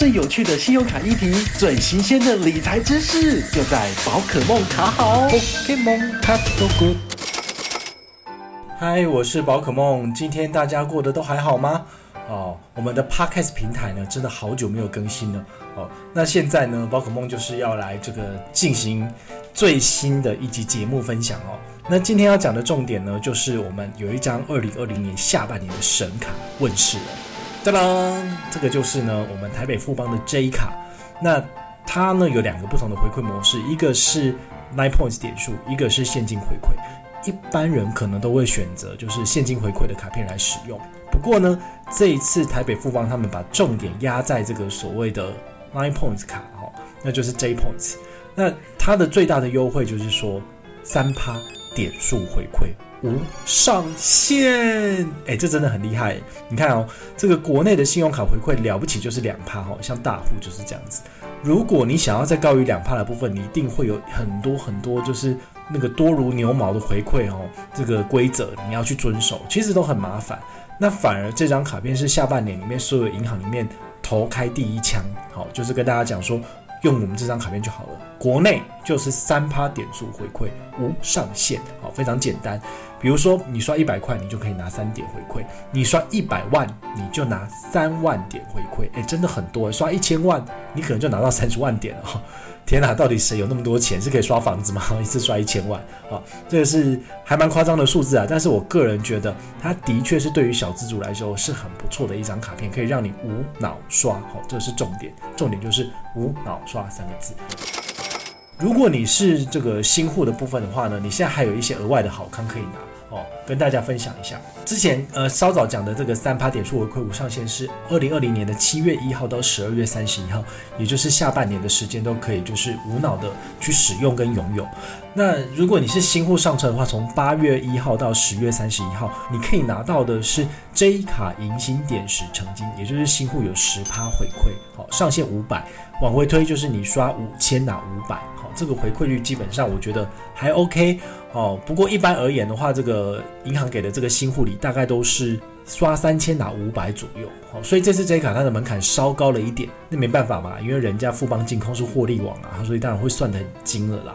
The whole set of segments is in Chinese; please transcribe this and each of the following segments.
最有趣的信用卡议题，最新鲜的理财知识，就在宝可梦卡好。Pokemon 卡 so good。嗨，我是宝可梦，今天大家过得都还好吗？哦，我们的 Podcast 平台呢，真的好久没有更新了。哦，那现在呢，宝可梦就是要来这个进行最新的一集节目分享哦。那今天要讲的重点呢，就是我们有一张二零二零年下半年的神卡问世了。当当，这个就是呢，我们台北富邦的 J 卡。那它呢有两个不同的回馈模式，一个是 Nine Points 点数，一个是现金回馈。一般人可能都会选择就是现金回馈的卡片来使用。不过呢，这一次台北富邦他们把重点压在这个所谓的 Nine Points 卡，哈，那就是 J Points。那它的最大的优惠就是说三趴。点数回馈无上限，哎，这真的很厉害。你看哦，这个国内的信用卡回馈了不起就是两趴哈，像大户就是这样子。如果你想要再高于两趴的部分，你一定会有很多很多就是那个多如牛毛的回馈哦。这个规则你要去遵守，其实都很麻烦。那反而这张卡片是下半年里面所有银行里面头开第一枪，好，就是跟大家讲说。用我们这张卡片就好了，国内就是三趴点数回馈无上限，好，非常简单。比如说你刷一百块，你就可以拿三点回馈；你刷一百万，你就拿三万点回馈。诶，真的很多，刷一千万，你可能就拿到三十万点了。天哪，到底谁有那么多钱是可以刷房子吗？一次刷一千万啊，这个是还蛮夸张的数字啊。但是我个人觉得，它的确是对于小资族来说是很不错的一张卡片，可以让你无脑刷。好，这是重点，重点就是无脑刷三个字。如果你是这个新户的部分的话呢，你现在还有一些额外的好康可以拿。跟大家分享一下，之前呃稍早讲的这个三趴点数回馈无上限是二零二零年的七月一号到十二月三十一号，也就是下半年的时间都可以就是无脑的去使用跟拥有。那如果你是新户上车的话，从八月一号到十月三十一号，你可以拿到的是 J 卡迎新点石成金，也就是新户有十趴回馈，好，上限五百，往回推就是你刷五千拿五百，好，这个回馈率基本上我觉得还 OK。哦，不过一般而言的话，这个银行给的这个新户里大概都是刷三千拿五百左右，好，所以这次 J 卡它的门槛稍高了一点，那没办法嘛，因为人家富邦净控是获利网啊，所以当然会算得很精了啦。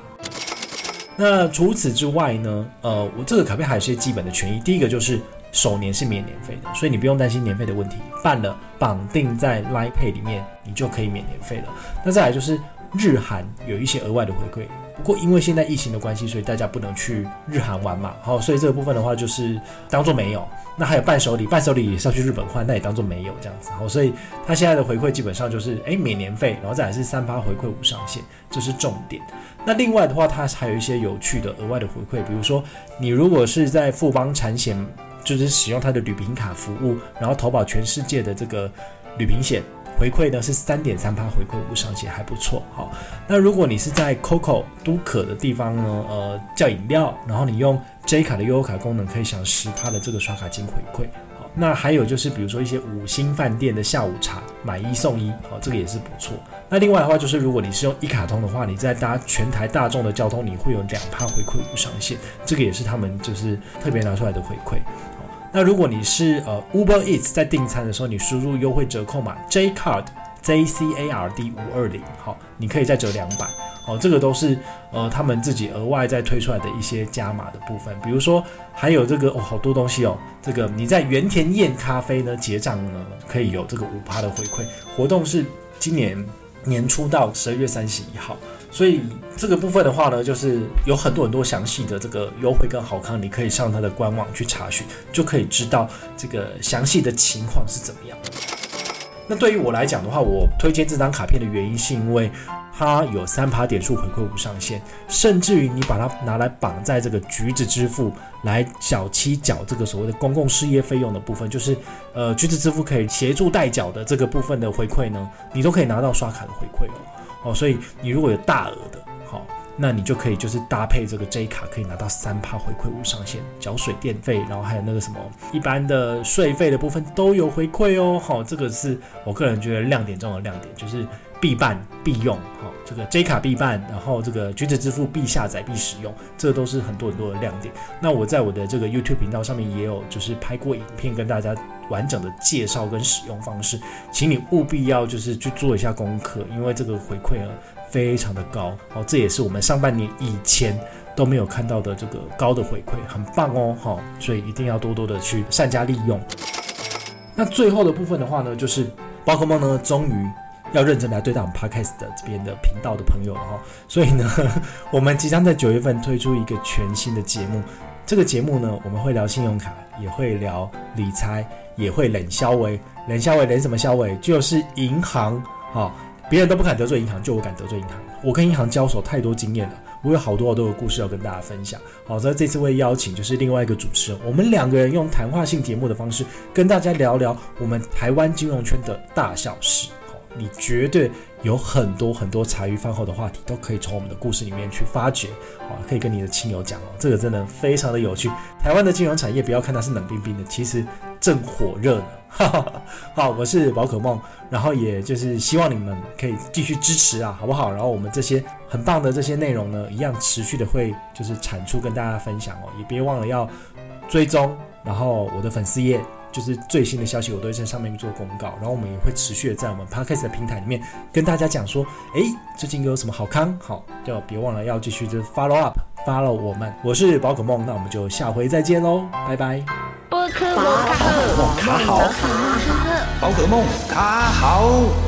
那除此之外呢，呃，我这个卡片还有一些基本的权益，第一个就是首年是免年费的，所以你不用担心年费的问题，办了绑定在 Line Pay 里面，你就可以免年费了。那再来就是日韩有一些额外的回馈。不过因为现在疫情的关系，所以大家不能去日韩玩嘛，好，所以这个部分的话就是当做没有。那还有伴手礼，伴手礼也是要去日本换，那也当做没有这样子。好，所以他现在的回馈基本上就是，诶，免年费，然后再来是三八回馈无上限，这是重点。那另外的话，它还有一些有趣的额外的回馈，比如说你如果是在富邦产险，就是使用它的旅平卡服务，然后投保全世界的这个旅平险。回馈呢是三点三趴回馈无上限，还不错。好，那如果你是在 COCO 都可的地方呢，呃，叫饮料，然后你用 J 卡的悠卡功能，可以享十趴的这个刷卡金回馈。好，那还有就是比如说一些五星饭店的下午茶，买一送一，好，这个也是不错。那另外的话就是，如果你是用一卡通的话，你在搭全台大众的交通，你会有两趴回馈无上限，这个也是他们就是特别拿出来的回馈。那如果你是呃 Uber Eats 在订餐的时候，你输入优惠折扣码 J Card J C A R D 五二零，好，你可以再折两百，好，这个都是呃他们自己额外再推出来的一些加码的部分。比如说还有这个哦，好多东西哦，这个你在原田宴咖啡呢结账呢，可以有这个五趴的回馈，活动是今年年初到十二月三十一号。所以这个部分的话呢，就是有很多很多详细的这个优惠跟好康，你可以上它的官网去查询，就可以知道这个详细的情况是怎么样。那对于我来讲的话，我推荐这张卡片的原因是因为它有三趴点数回馈无上限，甚至于你把它拿来绑在这个橘子支付来小七缴这个所谓的公共事业费用的部分，就是呃橘子支付可以协助代缴的这个部分的回馈呢，你都可以拿到刷卡的回馈哦。哦，所以你如果有大额的，好，那你就可以就是搭配这个 J 卡，可以拿到三趴回馈无上限，缴水电费，然后还有那个什么一般的税费的部分都有回馈哦。好，这个是我个人觉得亮点中的亮点，就是必办必用。好，这个 J 卡必办，然后这个橘子支付必下载必使用，这都是很多很多的亮点。那我在我的这个 YouTube 频道上面也有就是拍过影片跟大家完整的介绍跟使用方式，请你务必要就是去做一下功课，因为这个回馈呢。非常的高哦，这也是我们上半年以前都没有看到的这个高的回馈，很棒哦，好，所以一定要多多的去善加利用。那最后的部分的话呢，就是宝可梦呢，终于要认真来对待我们 Podcast 的这边的频道的朋友了哈，所以呢，我们即将在九月份推出一个全新的节目，这个节目呢，我们会聊信用卡，也会聊理财，也会冷消维，冷消维冷什么消维？就是银行，哈。别人都不敢得罪银行，就我敢得罪银行。我跟银行交手太多经验了，我有好多好多的故事要跟大家分享。好，所以这次会邀请就是另外一个主持人，我们两个人用谈话性节目的方式跟大家聊聊我们台湾金融圈的大小事。好，你绝对有很多很多茶余饭后的话题，都可以从我们的故事里面去发掘。好，可以跟你的亲友讲哦，这个真的非常的有趣。台湾的金融产业，不要看它是冷冰冰的，其实正火热呢。好，我是宝可梦，然后也就是希望你们可以继续支持啊，好不好？然后我们这些很棒的这些内容呢，一样持续的会就是产出跟大家分享哦，也别忘了要追踪，然后我的粉丝页就是最新的消息，我都会在上面做公告，然后我们也会持续的在我们 Podcast 的平台里面跟大家讲说，哎，最近有什么好康，好，就别忘了要继续就 follow up，follow 我们，我是宝可梦，那我们就下回再见喽，拜拜。宝可梦卡好，宝可梦卡好。